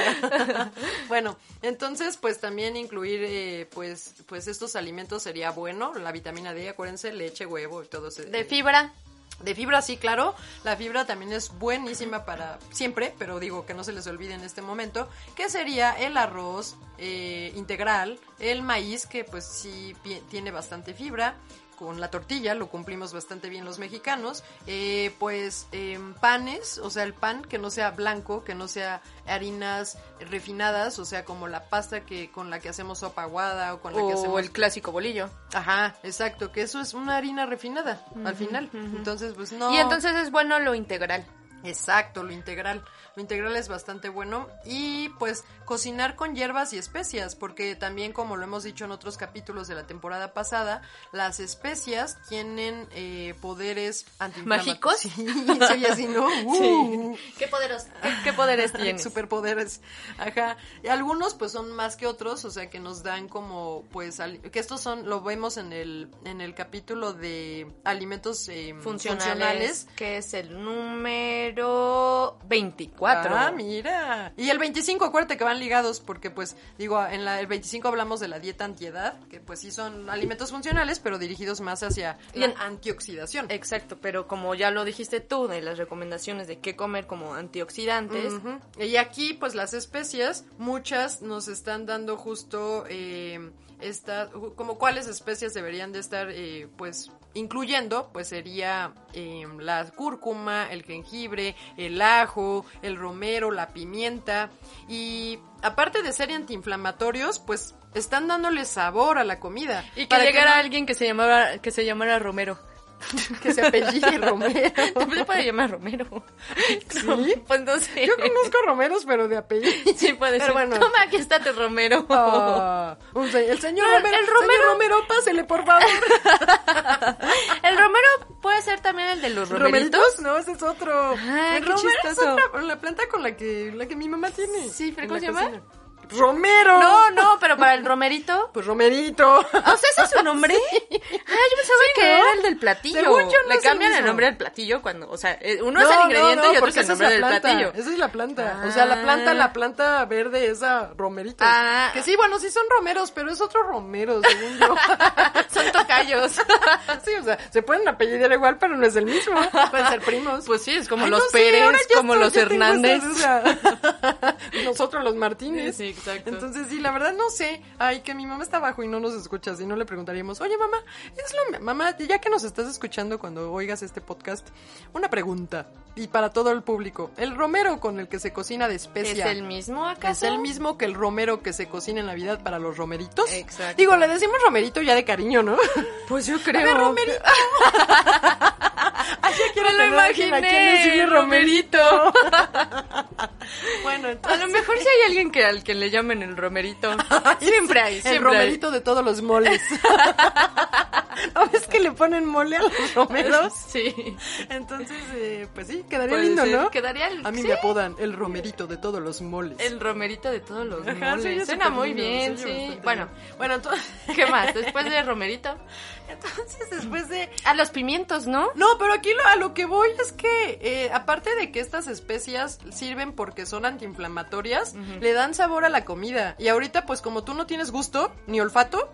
bueno, entonces pues también incluir eh, pues pues estos alimentos sería bueno, la vitamina D, acuérdense, leche, huevo y todo eso. De fibra, De fibra, sí, claro. La fibra también es buenísima para siempre, pero digo que no se les olvide en este momento, que sería el arroz eh, integral, el maíz, que pues sí tiene bastante fibra, con la tortilla, lo cumplimos bastante bien los mexicanos, eh, pues em, panes, o sea, el pan que no sea blanco, que no sea harinas refinadas, o sea, como la pasta que con la que hacemos sopa aguada o con la que o hacemos el clásico bolillo. Ajá, exacto, que eso es una harina refinada al final. Entonces, pues no. Y entonces es bueno lo integral. Exacto, lo integral. Lo integral es bastante bueno. Y pues cocinar con hierbas y especias, porque también como lo hemos dicho en otros capítulos de la temporada pasada, las especias tienen eh, poderes antiinflamatorios. ¿Mágicos? Sí, soy así, ¿no? Uh. ¿Qué poderes, qué, qué poderes tienes? Superpoderes. Ajá. Y algunos pues son más que otros, o sea, que nos dan como pues que estos son lo vemos en el en el capítulo de alimentos eh, funcionales, funcionales. que es el número 24. Ah, mira. Y el 25, acuérdate que van ligados porque pues digo, en la, el 25 hablamos de la dieta antiedad, que pues sí son alimentos funcionales, pero dirigidos más hacia la antioxidación. Exacto, pero como ya lo dijiste tú, de las recomendaciones de qué comer como antioxidantes. Y aquí, pues las especias, muchas nos están dando justo eh, esta, como cuáles especias deberían de estar, eh, pues incluyendo, pues sería eh, la cúrcuma, el jengibre, el ajo, el romero, la pimienta y aparte de ser antiinflamatorios, pues están dándole sabor a la comida. y que llegara alguien que se llamara que se llamara Romero. que se apellide Romero. También se puede llamar Romero. ¿Sí? Pues no sé. Yo conozco romeros, pero de apellido. Sí, puede Pero ser. bueno. Toma, aquí está tu Romero. Un se- el señor No, Romero, el señor Romero- Romero, pásele por favor. El Romero puede ser también el de los romeritos. ¿Romeritos? No, ese es otro. Ah, el qué romero es otra- la planta con la que, la que mi mamá tiene. Sí, pero ¿cómo se llama? cocina. Romero. No, no, pero para el romerito. Pues Romerito. O sea, ese es su nombre. Ah, yo pensaba que ¿no? era el del platillo. Según yo no Le es el cambian el, nombre del platillo cuando, o sea, eh, uno No, es el ingrediente y otro es el nombre la del planta, platillo. Esa es la planta. O sea, la planta, Ah. la planta verde, esa romeritos. Ah. Que sí, bueno, sí son romeros, pero es otro romero, según yo. Son tocayos. sí, o sea, se pueden apellidar igual, pero no es el mismo. Pueden ser primos. Pues sí, es como Ay, los Pérez, como estoy- los Hernández. nosotros los Martínez. Sí, exacto. Entonces, sí, la verdad no sé. Ay, que mi mamá está abajo y no nos escucha. Si no le preguntaríamos, oye, mamá, es lo... Mamá, ya que nos estás escuchando cuando oigas este podcast, una pregunta. Y para todo el público. ¿El romero con el que se cocina de ¿Es especia el mismo acaso? es el mismo que el romero que se cocina en Navidad para los romeritos? Exacto. Digo, le decimos romerito ya de cariño, ¿no? Pues yo A creo. ver, romerito. Ay, ya quiero Me lo tener a a decirle imaginé, romerito. bueno, A entonces... lo mejor si hay alguien que al que le llamen el romerito. siempre hay, siempre El romerito de todos los moles. ¿No ves que le ponen mole a los romeros? Sí. Entonces, eh, pues sí, quedaría Puede lindo, ser, ¿no? Quedaría el- A mí sí, me apodan el romerito de todos los moles. el romerito de todos los moles. Suena muy lindo, bien, sí. Bueno, bien. bueno, entonces, ¿qué más? Después de romerito. entonces después de A los pimientos, ¿no? No, pero aquí lo- a lo que voy es que, eh, aparte de que estas especias sirven porque son antiinflamatorias, le dan sabor a la comida. Y ahorita, pues como tú no tienes gusto ni olfato,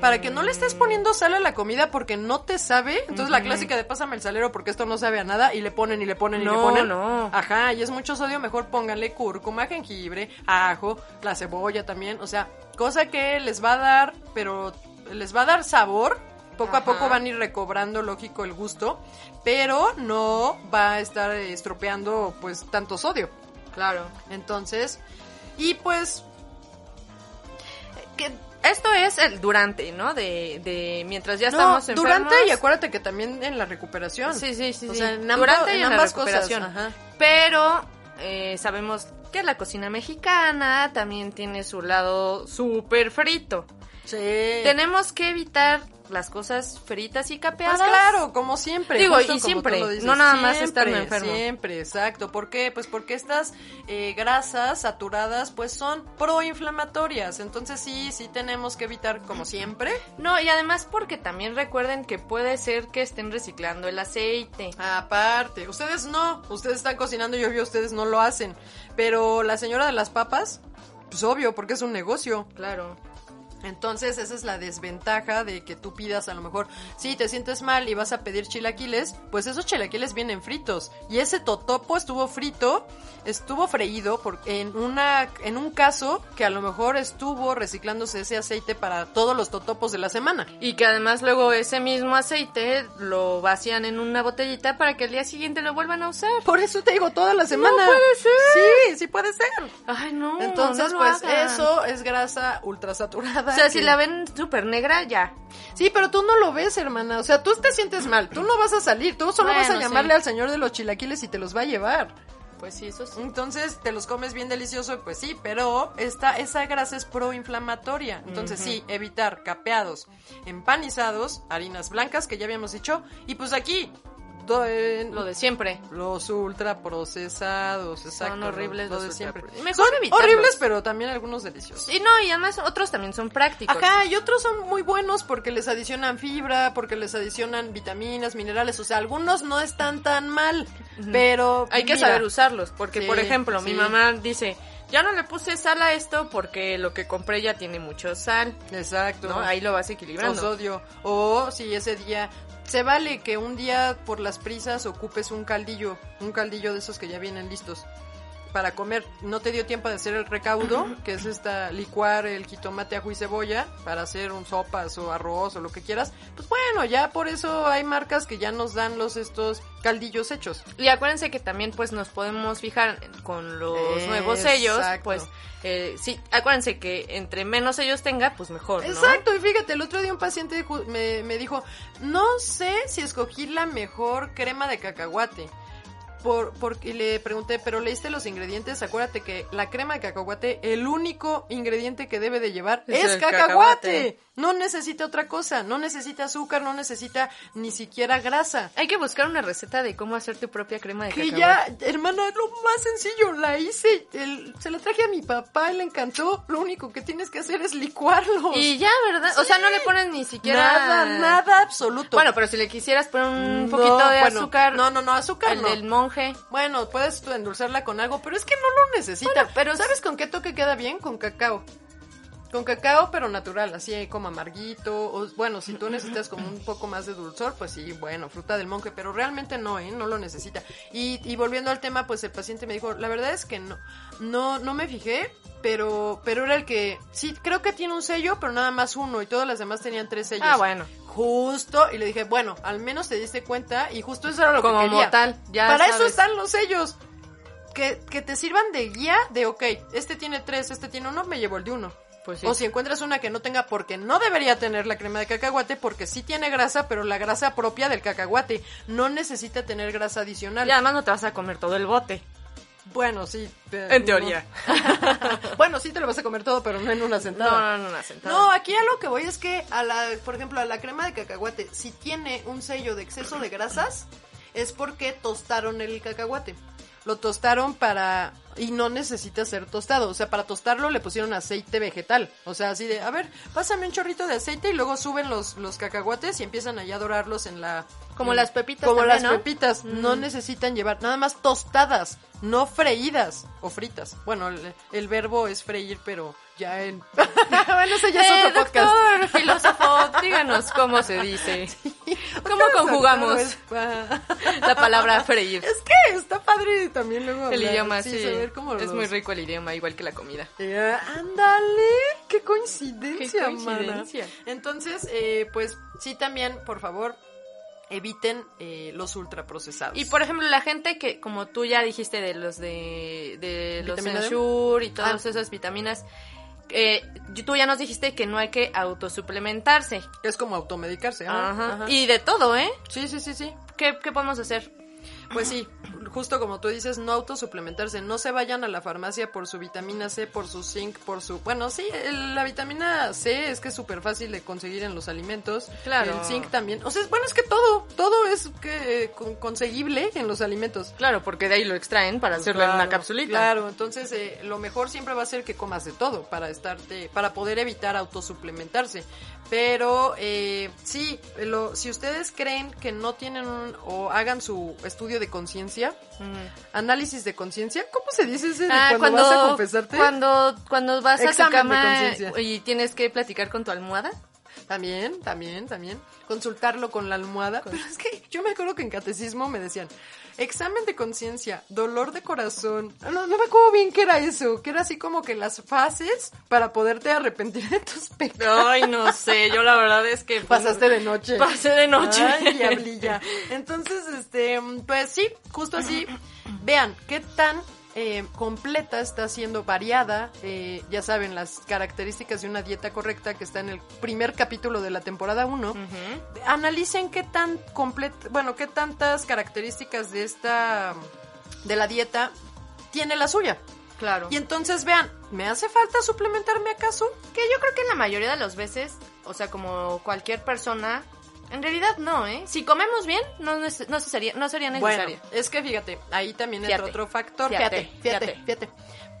para que no le estés poniendo sal a la comida porque no te sabe, entonces la clásica de pásame el salero porque esto no sabe a nada y le ponen y le ponen y le ponen. no. Ajá, y es mucho sodio, mejor pónganle cúrcuma, jengibre, ajo, la cebolla también, o sea, cosa que les va a dar, pero les va a dar sabor. Poco a poco van a ir recobrando, lógico, el gusto, pero no va a estar estropeando, pues, tanto sodio. Claro. Entonces, y pues, Que esto es el durante, ¿no? De, de mientras ya no, estamos enfermos. durante y acuérdate que también en la recuperación. Sí, sí, sí. O sí. sea, en, ambas- durante y en en, la ambas recuperación. cosas. Ajá. Pero eh, sabemos que la cocina mexicana también tiene su lado súper frito. Sí. Tenemos que evitar las cosas fritas y capeadas. Pues claro, como siempre. Digo, justo y como siempre, tú lo dices, no nada más siempre, estando enfermo. Siempre, exacto. ¿Por qué? Pues porque estas eh, grasas saturadas pues son proinflamatorias. Entonces sí, sí tenemos que evitar como siempre. No, y además porque también recuerden que puede ser que estén reciclando el aceite. Aparte, ustedes no, ustedes están cocinando y obvio ustedes no lo hacen. Pero la señora de las papas, pues obvio, porque es un negocio. Claro. Entonces, esa es la desventaja de que tú pidas a lo mejor, si te sientes mal y vas a pedir chilaquiles, pues esos chilaquiles vienen fritos. Y ese totopo estuvo frito, estuvo freído por, en, una, en un caso que a lo mejor estuvo reciclándose ese aceite para todos los totopos de la semana. Y que además luego ese mismo aceite lo vacían en una botellita para que el día siguiente lo vuelvan a usar. Por eso te digo toda la semana. puede ser. Sí, sí puede ser. Ay, no. Entonces, no pues hagan. eso es grasa ultrasaturada. O sea, si la ven súper negra, ya. Sí, pero tú no lo ves, hermana. O sea, tú te sientes mal. Tú no vas a salir. Tú solo vas a llamarle sí. al señor de los chilaquiles y te los va a llevar. Pues sí, eso sí. Entonces, te los comes bien delicioso, pues sí, pero esta, esa grasa es proinflamatoria. Entonces, sí, evitar capeados, empanizados, harinas blancas, que ya habíamos dicho. Y pues aquí, en- Lo de siempre. los ultraprocesados, exacto. horribles lo los de siempre. Mejor Son evitarlos. horribles, pero también algunos deliciosos. Y no, y además otros también son prácticos. Ajá, y otros son muy buenos porque les adicionan fibra, porque les adicionan vitaminas, minerales, o sea, algunos no están tan mal, pero Hay que saber usarlos, porque Sí, por ejemplo, mi mamá dice, ya no le puse sal a esto porque lo que compré ya tiene mucho sal, Exacto. ¿no? Ahí lo vas o equilibrando. sodio. O si ese día se vale que un día por las prisas ocupes un caldillo, un caldillo de esos que ya vienen listos para comer. No te dio tiempo de hacer el recaudo, que es esta licuar el jitomate, ajo y cebolla para hacer un sopas o arroz o lo que quieras. Pues bueno, ya por eso hay marcas que ya nos dan los estos caldillos hechos. Y acuérdense que también pues nos podemos fijar con los nuevos sellos, pues eh, sí, acuérdense que entre menos sellos tenga, pues mejor, ¿no? Exacto, y fíjate, el otro día un paciente me, me dijo, no sé si escogí la mejor crema de cacahuate. Por, porque le pregunté, pero leíste los ingredientes, acuérdate que la crema de cacahuate, el único ingrediente que debe de llevar Es es, cacahuate. cacahuate. No necesita otra cosa, no necesita azúcar, no necesita ni siquiera grasa. Hay que buscar una receta de cómo hacer tu propia crema de Que cacahuate. ya, hermana, es lo más sencillo, la hice, el- se la traje a mi papá y le encantó, lo único que tienes que hacer es licuarlo. Y ya, ¿verdad? O sea, no le pones ni siquiera... Nada, nada absoluto. Bueno, pero si le quisieras poner un No, poquito de bueno, azúcar... No, no, no, azúcar El no. del monje. Bueno, puedes endulzarla con algo, pero es que no lo necesita. Bueno, pero ¿sabes con qué toque queda bien? Con cacao. Con cacao, pero natural, así como amarguito. O, bueno, si tú necesitas como un poco más de dulzor, pues sí, bueno, fruta del monje, pero realmente no, ¿eh? No lo necesita. Y, y volviendo al tema, pues el paciente me dijo, la verdad es que no, no, no me fijé, pero, pero era el que, sí, creo que tiene un sello, pero nada más uno, y todas las demás tenían tres sellos. Ah, bueno. Justo, y le dije, bueno, al menos te diste cuenta, y justo eso era lo Como que quería. tal, ya Para eso están los sellos. Que, que te sirvan de guía de, ok, este tiene tres, este tiene uno, me llevo el de uno. Pues sí. O si encuentras una que no tenga, porque no debería tener la crema de cacahuate, porque sí tiene grasa, pero la grasa propia del cacahuate. No necesita tener grasa adicional. Y además no te vas a comer todo el bote. Bueno, sí. En no. teoría. bueno, sí te lo vas a comer todo, pero no en una No, sentada. no, no, una sentada. No, aquí a lo que voy es que, a la, por ejemplo, a la crema de cacahuate, si tiene un sello de exceso de grasas, es porque tostaron el cacahuate. Lo tostaron para... Y no necesita ser tostado. O sea, para tostarlo le pusieron aceite vegetal. O sea, así de, a ver, pásame un chorrito de aceite y luego suben los, los cacahuates y empiezan allá a dorarlos en la... Como en- las pepitas Como también, las ¿no? pepitas. No necesitan llevar, nada más tostadas, no freídas o fritas. Bueno, el, el verbo es freír, pero ya en... bueno, ese ya es Eh, otro podcast. filósofo, díganos cómo se dice. ¿Cómo conjugamos la palabra freír? Es que está padre también luego El hablar, idioma, sí. saber cómo Es los- muy rico el idioma, igual que la comida. Eh, ándale, qué coincidencia, Qué coincidencia. mana. Entonces, eh, pues sí también, por favor, eviten eh, los ultraprocesados. Y por ejemplo, la gente que, como tú ya dijiste, de los de, de los. Ensure y todas Ah. esas vitaminas, eh, tú ya nos dijiste que no hay que autosuplementarse. es como automedicarse. Ajá, Ajá. ajá. Y de todo, ¿eh? Sí, sí, sí, sí. ¿Qué, qué podemos hacer? Pues sí, justo como tú dices, no autosuplementarse. No se vayan a la farmacia por su vitamina C, por su zinc, por su... Bueno, sí, el- la vitamina C es que es súper fácil de conseguir en los alimentos. Claro. El zinc también. O sea, bueno, es que todo, todo es que eh, con- conseguible en los alimentos. Claro, porque de ahí lo extraen para hacerlo en una Claro, capsulita. Claro, entonces eh, lo mejor siempre va a ser que comas de todo para estarte, para poder evitar autosuplementarse. Pero eh, sí, lo, si ustedes creen que no tienen un, o hagan su estudio de conciencia, Mm. análisis de conciencia, ¿cómo se dice ese de Ah, cuando, vas a confesarte? Cuando, cuando vas a tu cama y tienes que platicar con tu almohada. También, también, también. Consultarlo con la almohada. Pero es que yo me acuerdo que en catecismo me decían, examen de conciencia, dolor de corazón. No, no me acuerdo bien qué era eso, que era así como que las fases para poderte arrepentir de tus pecados. Ay, no sé, yo la verdad es que... pues, Pasaste de noche. Pasé de noche. Ay, diablilla. Entonces, este, pues sí, justo así. Vean qué tan eh, completa está siendo variada. eh, ya saben, las características de una dieta correcta que está en el primer capítulo de la temporada 1. Analicen qué tan completa, bueno, qué tantas características de esta, de la dieta tiene la suya. Claro. Y entonces vean, ¿me hace falta suplementarme acaso? Que yo creo que en la mayoría de las veces, o sea, como cualquier persona, en realidad no, ¿eh? Si comemos bien, no, no, sería, no sería necesario. Bueno, es que fíjate, ahí también entra Fíjate. otro factor. Fíjate, Fíjate, fíjate, fíjate. fíjate.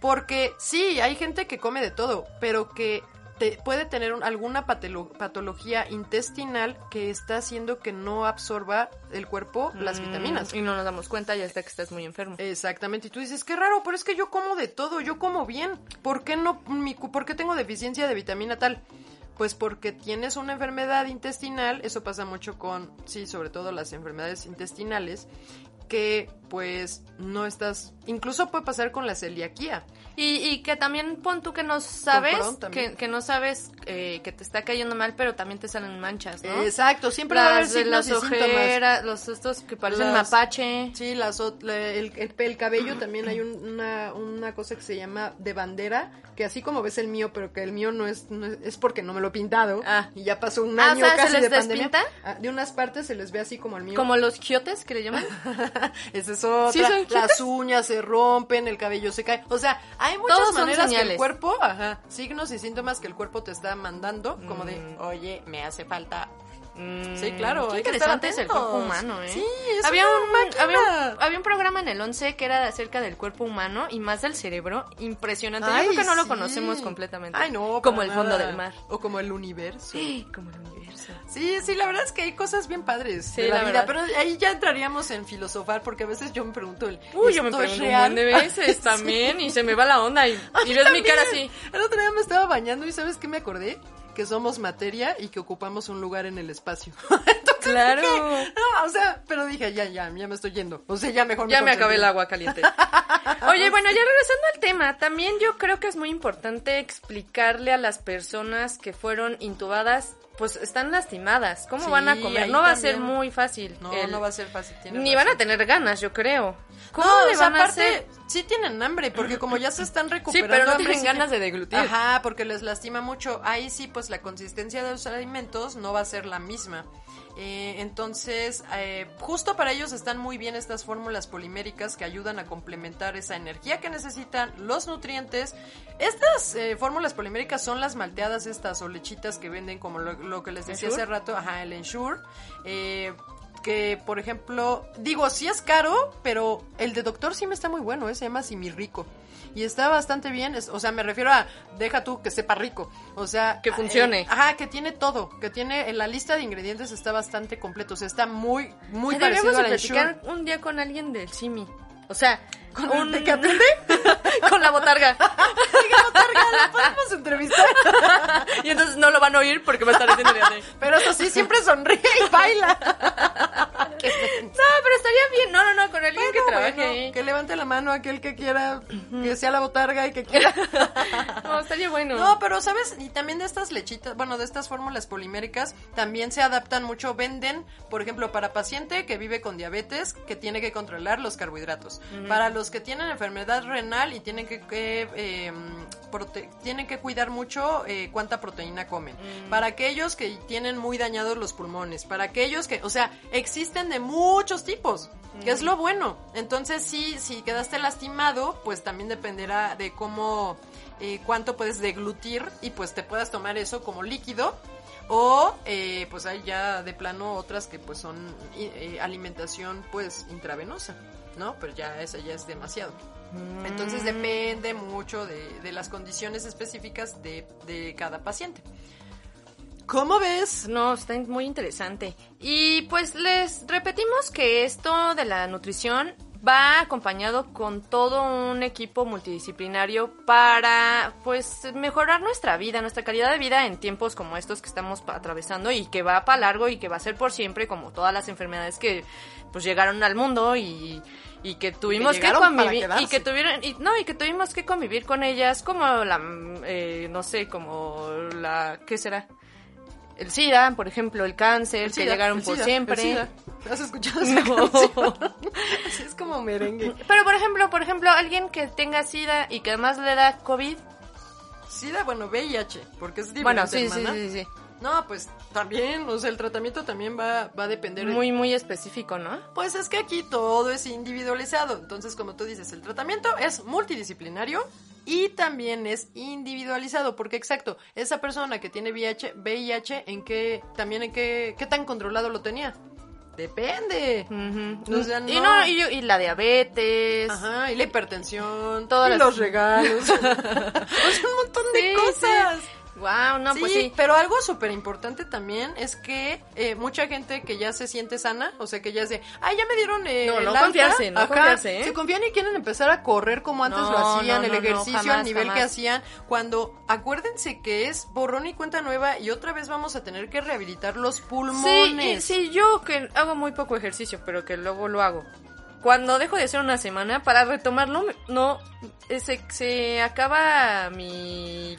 Porque sí, hay gente que come de todo, pero que te- puede tener un- alguna patolo- patología intestinal que está haciendo que no absorba el cuerpo las Mm, vitaminas. Y no nos damos cuenta ya hasta que estás muy enfermo. Exactamente, y tú dices, qué raro, pero es que yo como de todo, yo como bien. ¿Por qué no, mi, cu- por qué tengo deficiencia de vitamina tal? Pues porque tienes una enfermedad intestinal, eso pasa mucho con, sí, sobre todo las enfermedades intestinales, que pues no estás, incluso puede pasar con la celiaquía. Y, y que también pon tú que no sabes, que, que no sabes eh, que te está cayendo mal, pero también te salen manchas, ¿no? Exacto, siempre va a haber las, de las ojeras, los estos que parecen Las- mapache. Sí, las, la- el, el- el cabello también hay un- una, una cosa que se llama de bandera, que así como ves el mío, pero que el mío no es, no es, es porque no me lo he pintado. Ah. Y ya pasó un Ah, año o sea, ¿se casi les de pandemia. despinta? Ah, de unas partes se les ve así como el mío. Como los giotes que le llaman. Es otra. ¿Sí son Las uñas se rompen, el cabello se cae. O sea, hay muchas Todos maneras que el cuerpo, ajá, signos y síntomas que el cuerpo te está mandando, como de, Mm. oye, me hace falta Mm, Sí, claro, Qué hay que estar interesante es el cuerpo humano, ¿eh? Sí, es había un, había, un, había un programa en el 11 que era acerca del cuerpo humano y más del cerebro. Impresionante. Ay, Yo creo que no lo sí. conocemos completamente. Ay, no. Como el fondo nada. del mar. O como el universo. Como el universo. Sí, sí, la verdad es que hay cosas bien padres Sí, de la, la vida, pero ahí ya entraríamos en filosofar porque a veces yo me pregunto el Uy, yo me ¿esto es pregunto un buen de veces Sí. también y se me va la onda y, y ves mi cara así. El otro día me estaba bañando y ¿sabes qué me acordé? Que somos materia y que ocupamos un lugar en el espacio. Entonces Claro. dije, no, o sea, pero dije, ya, ya, ya me estoy yendo. O sea, ya mejor Ya me acabé el agua caliente. Oye, bueno, ya regresando al tema, también yo creo que es muy importante explicarle a las personas que fueron intubadas, pues están lastimadas, cómo Sí, van a comer. No va a ser muy fácil. No, el- no va a ser fácil. Ni van a tener ganas, yo creo. ¿Cómo No, le o sea, van a aparte, hacer? sí tienen hambre, porque como ya se están Sí, recuperando. pero no tienen ganas de deglutir. Ajá, porque les lastima mucho. Ahí sí, pues la consistencia de los alimentos no va a ser la misma. Eh, entonces, eh, justo para ellos están muy bien estas fórmulas poliméricas que ayudan a complementar esa energía que necesitan, los nutrientes. Estas eh, fórmulas poliméricas son las malteadas estas o lechitas que venden como lo, lo que les decía ¿Ensure? hace rato, ajá, el Ensure. Eh, que, por ejemplo, digo, sí es caro, pero el de doctor sí me está muy bueno, se llama Rico Y está bastante bien, es- o sea, me refiero a, deja tú que sepa rico, o sea... Que funcione. eh, ajá, que tiene todo, que tiene, en la lista de ingredientes está bastante completo, o sea, está muy, muy parecido Ensure. platicar un día con alguien del Simi. O sea, ¿Con un... el que con la botarga. ¿La podemos entrevistar? y entonces no lo van a oír porque va a estar diciendo Pero eso sí, siempre sonríe y baila. No, pero estaría bien. No, no, no, con alguien que trabaje bueno, que levante la mano aquel que quiera, que sea la botarga y que quiera. No, estaría bueno. No, pero sabes, y también de estas lechitas, bueno, de estas fórmulas poliméricas, también se adaptan mucho, venden, por ejemplo, para paciente que vive con diabetes, que tiene que controlar los carbohidratos. Para los que tienen enfermedad renal y tienen que, que, eh, prote- tienen que cuidar mucho eh, cuánta proteína comen. Para aquellos que tienen muy dañados los pulmones, para aquellos que, o sea, existen de muchos tipos. Que es lo bueno. Entonces, sí, si quedaste lastimado, pues también dependerá de cómo, eh, cuánto puedes deglutir y pues te puedas tomar eso como líquido. O, eh, pues hay ya de plano otras que pues son i- eh, alimentación pues intravenosa, ¿no? Pero ya esa ya es demasiado. Entonces depende mucho de, de las condiciones específicas de, de cada paciente. ¿Cómo ves? No, está muy interesante. Y pues les repetimos que esto de la nutrición va acompañado con todo un equipo multidisciplinario para pues mejorar nuestra vida, nuestra calidad de vida en tiempos como estos que estamos atravesando y que va para largo y que va a ser por siempre como todas las enfermedades que pues llegaron al mundo y, y que tuvimos que, convivir y que tuvieron y no y que tuvimos que convivir con ellas como la eh, no sé como la qué será el SIDA, por ejemplo, el cáncer, El que llegaron el por SIDA, siempre. el SIDA. ¿Has escuchado esa No. Así es como merengue. Pero por ejemplo, por ejemplo, alguien que tenga SIDA y que además le da COVID. SIDA, bueno, VIH, porque es diferente, Bueno, sí, sí, sí, sí. No, pues también, o sea, el tratamiento también va, va a depender de- Muy, muy específico, ¿no? Pues es que aquí todo es individualizado. Entonces, como tú dices, el tratamiento es multidisciplinario y también es individualizado. Porque, exacto, esa persona que tiene VIH, VIH ¿en qué, también en qué, qué tan controlado lo tenía? Depende. Ujú. O sea, Y, no. no, y, y la diabetes. Ajá, y la hipertensión, Todas y las- los regalos. o sea, un montón de Sí, cosas. Wow, no, sí, pues sí. pero algo súper importante también es que eh, mucha gente que ya se siente sana, o sea, que ya es de, ay, ya me dieron eh, No, el no alta", confiarse, no confiarse, ¿eh? Se confían y quieren empezar a correr como antes No, lo hacían, el ejercicio al jamás, nivel que hacían, cuando acuérdense que es borrón y cuenta nueva y otra vez vamos a tener que rehabilitar los Sí, y- pulmones. sí, yo que hago muy poco ejercicio, pero que luego lo hago. Cuando dejo de hacer una semana, para retomarlo, no, se, se acaba mi,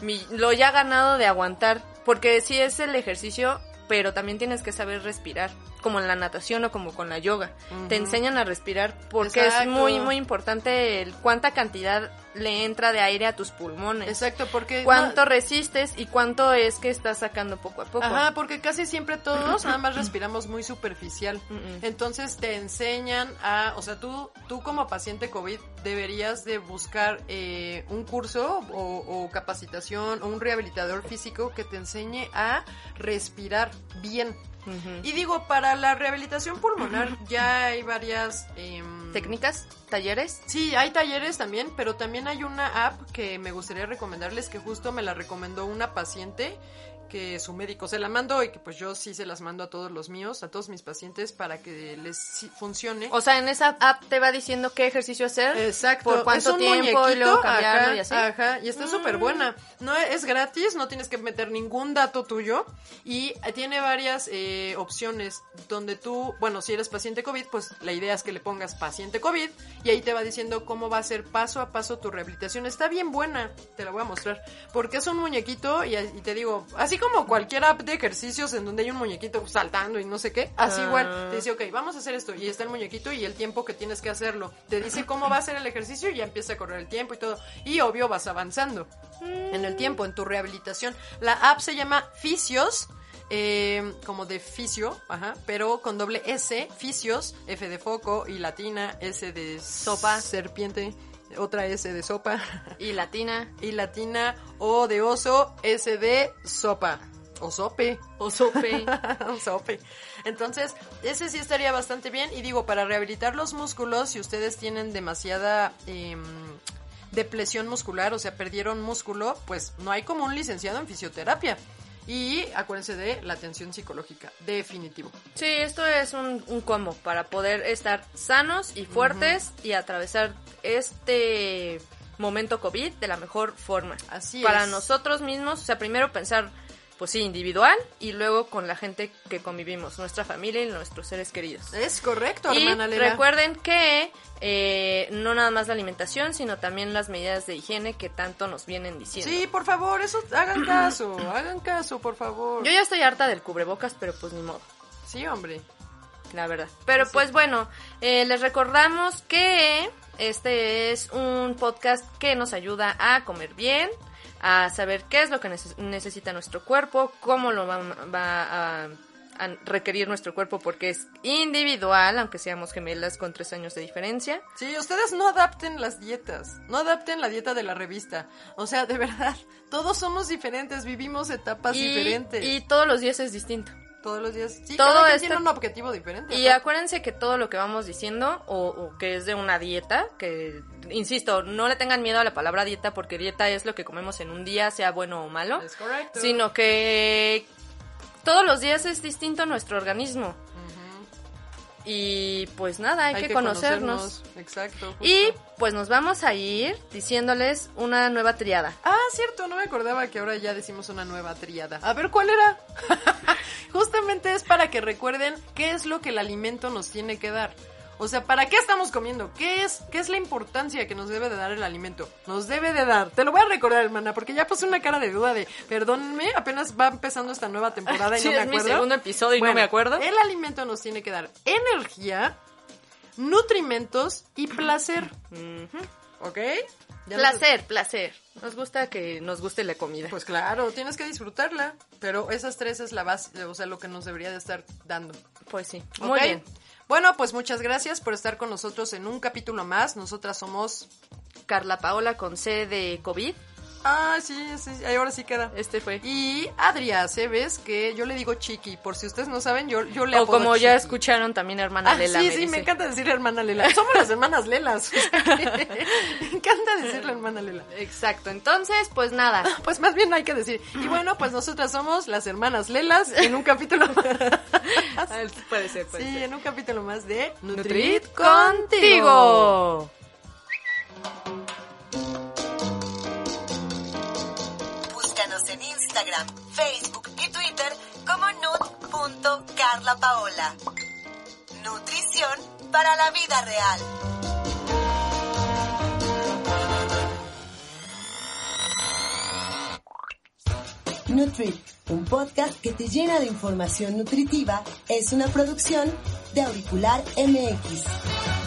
mi, lo ya ganado de aguantar. Porque sí es el ejercicio, pero también tienes que saber respirar. Como en la natación o como con la yoga. Te enseñan a respirar porque es muy, muy importante el cuánta cantidad le entra de aire a tus pulmones. Exacto, porque... Cuánto no- resistes y cuánto es que estás sacando poco a poco. Ajá, porque casi siempre todos nada más respiramos muy superficial. Entonces te enseñan a, o sea, tú, tú como paciente COVID deberías de buscar eh, un curso o, o capacitación o un rehabilitador físico que te enseñe a respirar bien. Y digo, para la rehabilitación pulmonar ya hay varias... em, ¿Técnicas? ¿Talleres? Sí, hay talleres también, pero también hay una app que me gustaría recomendarles que justo me la recomendó una paciente que su médico se la mandó y que pues yo sí se las mando a todos los míos, a todos mis pacientes para que les funcione. O sea, en esa app te va diciendo qué ejercicio hacer. Exacto, Por cuánto es un tiempo y luego cambiarlo ajá, y así. Ajá, y está Mm. súper buena. No es gratis, no tienes que meter ningún dato tuyo y tiene varias eh, opciones donde tú, bueno, si eres paciente COVID, pues la idea es que le pongas paciente COVID y ahí te va diciendo cómo va a ser paso a paso tu rehabilitación. Está bien buena, te la voy a mostrar, porque es un muñequito y, y te digo, así como cualquier app de ejercicios en donde hay un muñequito saltando y no sé qué, así Ah. igual te dice, ok, vamos a hacer esto y está el muñequito y el tiempo que tienes que hacerlo. Te dice cómo va a ser el ejercicio y ya empieza a correr el tiempo y todo. Y obvio vas avanzando en el tiempo, en tu rehabilitación. La app se llama Fisios. eh, como de fisio, ajá, pero con doble S, fisios, F de foco y latina, S de sopa, serpiente, otra S de sopa, Y latina. y latina, O de oso, S de sopa, o sope, O sope. Entonces, ese sí estaría bastante bien. Y digo, para rehabilitar los músculos, si ustedes tienen demasiada em, depresión muscular, o sea, perdieron músculo, pues no hay como un licenciado en fisioterapia. Y acuérdense de la atención psicológica, definitivo. Sí, esto es un, un combo para poder estar sanos y fuertes y atravesar este momento COVID de la mejor forma. Así Para es. nosotros mismos, o sea, primero pensar, pues sí, individual y luego con la gente que convivimos, nuestra familia y nuestros seres queridos. Es correcto, Y hermana Lela. recuerden que eh, no nada más la alimentación, sino también las medidas de higiene que tanto nos vienen diciendo. Sí, por favor, eso, hagan caso, hagan caso, por favor. Yo ya estoy harta del cubrebocas, pero pues ni modo. Sí, hombre. la verdad. Pero pues bueno, eh, les recordamos que este es un podcast que nos ayuda a comer bien, a saber qué es lo que neces- necesita nuestro cuerpo, cómo lo va, va a, a requerir nuestro cuerpo, porque es individual, aunque seamos gemelas con tres años de diferencia. Sí, ustedes no adapten las dietas, no adapten la dieta de la revista. O sea, de verdad, todos somos diferentes, vivimos etapas Y, diferentes. y todos los días es distinto. Todos los días. Sí, todo cada este- tiene un objetivo diferente. Y acuérdense que todo lo que vamos diciendo, o, o que es de una dieta, que, insisto, no le tengan miedo a la palabra dieta, porque dieta es lo que comemos en un día, sea bueno o malo, Es correcto. sino que todos los días es distinto nuestro organismo. Y pues nada, hay, que, conocernos. Exacto. justo. Y pues nos vamos a ir diciéndoles una nueva triada. Ah, cierto, no me acordaba que ahora ya decimos una nueva triada. A ver, ¿cuál era? Justamente es para que recuerden qué es lo que el alimento nos tiene que dar. O sea, ¿para qué estamos comiendo? ¿Qué es, qué es la importancia que nos debe de dar el alimento? Nos debe de dar. Te lo voy a recordar, hermana, porque ya puse una cara de duda de, perdónenme, apenas va empezando esta nueva temporada y Sí, no me es mi acuerdo. segundo episodio y no me acuerdo. El alimento nos tiene que dar energía, nutrimentos y placer. ¿Ok? Ya nos- Placer, placer. Nos gusta que nos guste la comida. pues claro, tienes que disfrutarla. Pero esas tres es la base, o sea, lo que nos debería de estar dando. Pues sí. Muy bien. Bueno, pues muchas gracias por estar con nosotros en un capítulo más. Nosotras somos... Carla Paola con C de COVID. Ah, sí, sí, ahora sí queda. Este fue. Y Adria Cebes, que yo le digo Chiqui. Por si ustedes no saben, yo, yo le O apodo como ya escucharon también hermana Ah, Lela. sí, me sí, dice. me encanta decir hermana Lela. Somos las hermanas Lelas. me encanta decirle hermana Lela. Exacto. Entonces, pues nada. Pues más bien hay que decir. Y bueno, pues nosotras somos las hermanas Lelas en un capítulo más. Ah, puede ser, puede Sí, ser. en un capítulo más de Nutrit contigo. Instagram, Facebook y Twitter como nut.carlapaola. Nutrición para la vida real. Nutrit, un podcast que te llena de información nutritiva, es una producción de Auricular MX.